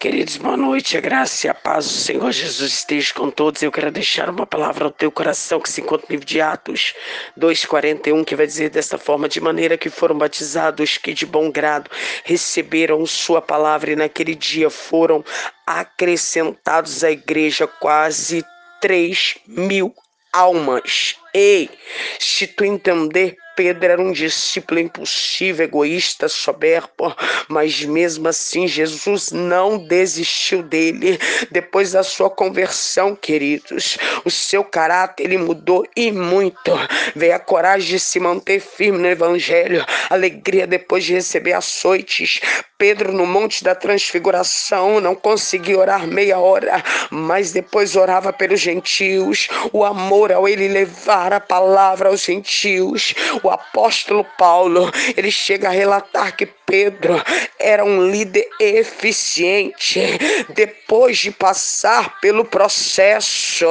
Queridos, boa noite, a graça e a paz do Senhor Jesus esteja com todos. Eu quero deixar uma palavra ao teu coração que se encontra no livro de Atos 2,41, que vai dizer desta forma: de maneira que foram batizados que de bom grado receberam Sua palavra, e naquele dia foram acrescentados à igreja quase 3 mil almas. Ei, se tu entender Pedro era um discípulo impulsivo, egoísta, soberbo, mas mesmo assim Jesus não desistiu dele. Depois da sua conversão, queridos, o seu caráter ele mudou e muito. Veio a coragem de se manter firme no evangelho, alegria depois de receber açoites. Pedro no Monte da Transfiguração não conseguia orar meia hora, mas depois orava pelos gentios. O amor ao ele levar a palavra aos gentios, o apóstolo Paulo, ele chega a relatar que Pedro era um líder eficiente. Depois de passar pelo processo,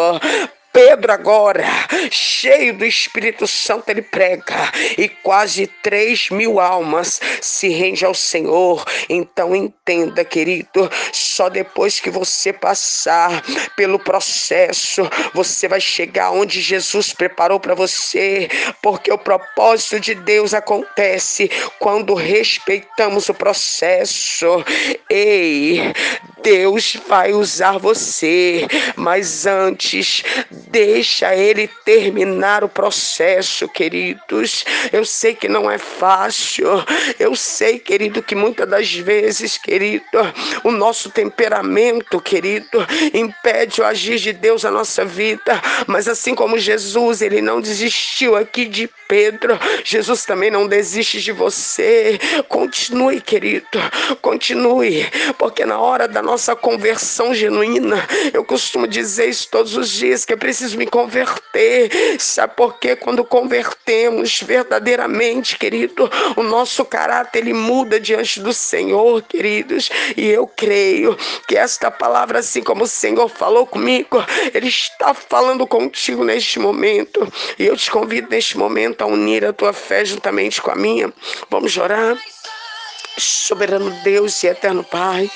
Pedro agora, cheio do Espírito Santo, ele prega e quase três mil almas se rende ao Senhor. Então entenda, querido, só depois que você passar pelo processo, você vai chegar onde Jesus preparou para você, porque o propósito de Deus acontece quando respeitamos o processo. Ei, Deus vai usar você, mas antes deixa ele terminar o processo, queridos. Eu sei que não é fácil. Eu sei, querido, que muitas das vezes, querido, o nosso temperamento, querido, impede o agir de Deus na nossa vida, mas assim como Jesus, ele não desistiu aqui de Pedro, Jesus também não desiste de você. Continue, querido. Continue, porque na hora da nossa conversão genuína. Eu costumo dizer isso todos os dias, que eu preciso me converter. Sabe por quê? Quando convertemos verdadeiramente, querido, o nosso caráter ele muda diante do Senhor, queridos. E eu creio que esta palavra, assim como o Senhor falou comigo, Ele está falando contigo neste momento. E eu te convido neste momento a unir a tua fé juntamente com a minha. Vamos orar. Soberano Deus e eterno Pai,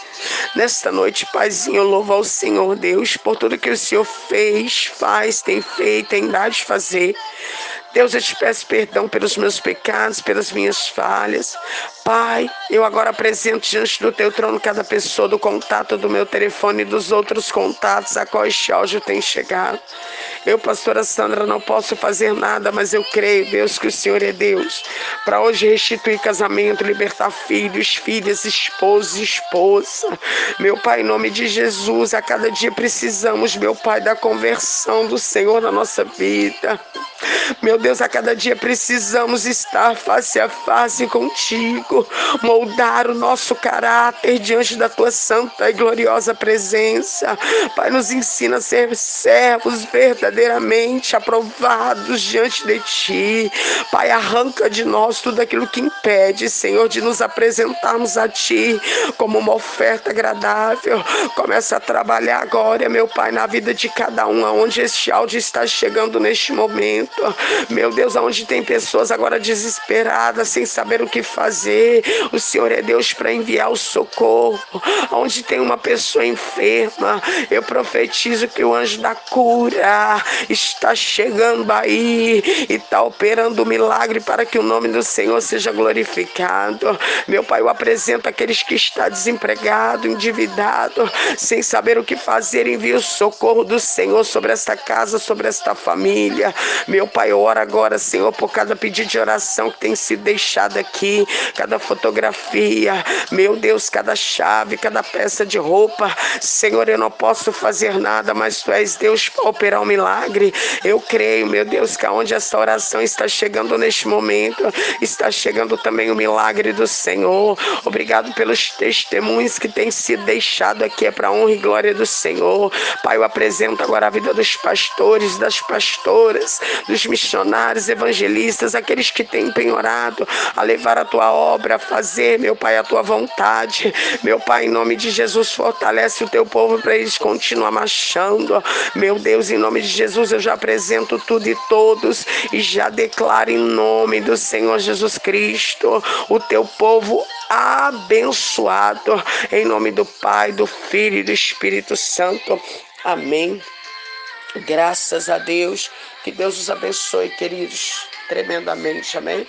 nesta noite, Paizinho, eu louvo ao Senhor Deus por tudo que o Senhor fez, faz, tem feito, tem dado de fazer. Deus, eu te peço perdão pelos meus pecados, pelas minhas falhas. Pai, eu agora apresento diante do teu trono cada pessoa do contato do meu telefone e dos outros contatos a qual este áudio tem chegado. Eu, pastora Sandra, não posso fazer nada, mas eu creio, Deus, que o Senhor é Deus. Para hoje restituir casamento, libertar filhos, filhas, esposos esposa. Meu Pai, em nome de Jesus, a cada dia precisamos, meu Pai, da conversão do Senhor na nossa vida. Meu Deus, a cada dia precisamos estar face a face contigo, moldar o nosso caráter diante da tua santa e gloriosa presença. Pai, nos ensina a ser servos verdadeiramente aprovados diante de ti. Pai, arranca de nós tudo aquilo que impede, Senhor, de nos apresentarmos a ti como uma oferta agradável. Começa a trabalhar agora, meu Pai, na vida de cada um, aonde este áudio está chegando neste momento. Meu Deus, aonde tem pessoas agora desesperadas, sem saber o que fazer, o Senhor é Deus para enviar o socorro. Onde tem uma pessoa enferma, eu profetizo que o anjo da cura está chegando aí e está operando o milagre para que o nome do Senhor seja glorificado. Meu Pai, eu apresento aqueles que estão desempregados, endividados, sem saber o que fazer, envia o socorro do Senhor sobre esta casa, sobre esta família. Meu Pai, ora agora, Senhor, por cada pedido de oração que tem sido deixado aqui, cada fotografia, meu Deus, cada chave, cada peça de roupa. Senhor, eu não posso fazer nada, mas Tu és Deus para operar um milagre. Eu creio, meu Deus, que aonde essa oração está chegando neste momento, está chegando também o milagre do Senhor. Obrigado pelos testemunhos que têm sido deixados aqui, é para honra e glória do Senhor. Pai, eu apresento agora a vida dos pastores, das pastoras, dos missionários, evangelistas, aqueles que têm penhorado a levar a tua obra, a fazer, meu Pai, a tua vontade. Meu Pai, em nome de Jesus, fortalece o teu povo para eles continuar marchando. Meu Deus, em nome de Jesus, eu já apresento tudo e todos e já declaro em nome do Senhor Jesus Cristo o teu povo abençoado. Em nome do Pai, do Filho e do Espírito Santo. Amém. Graças a Deus. Que Deus os abençoe, queridos, tremendamente. Amém.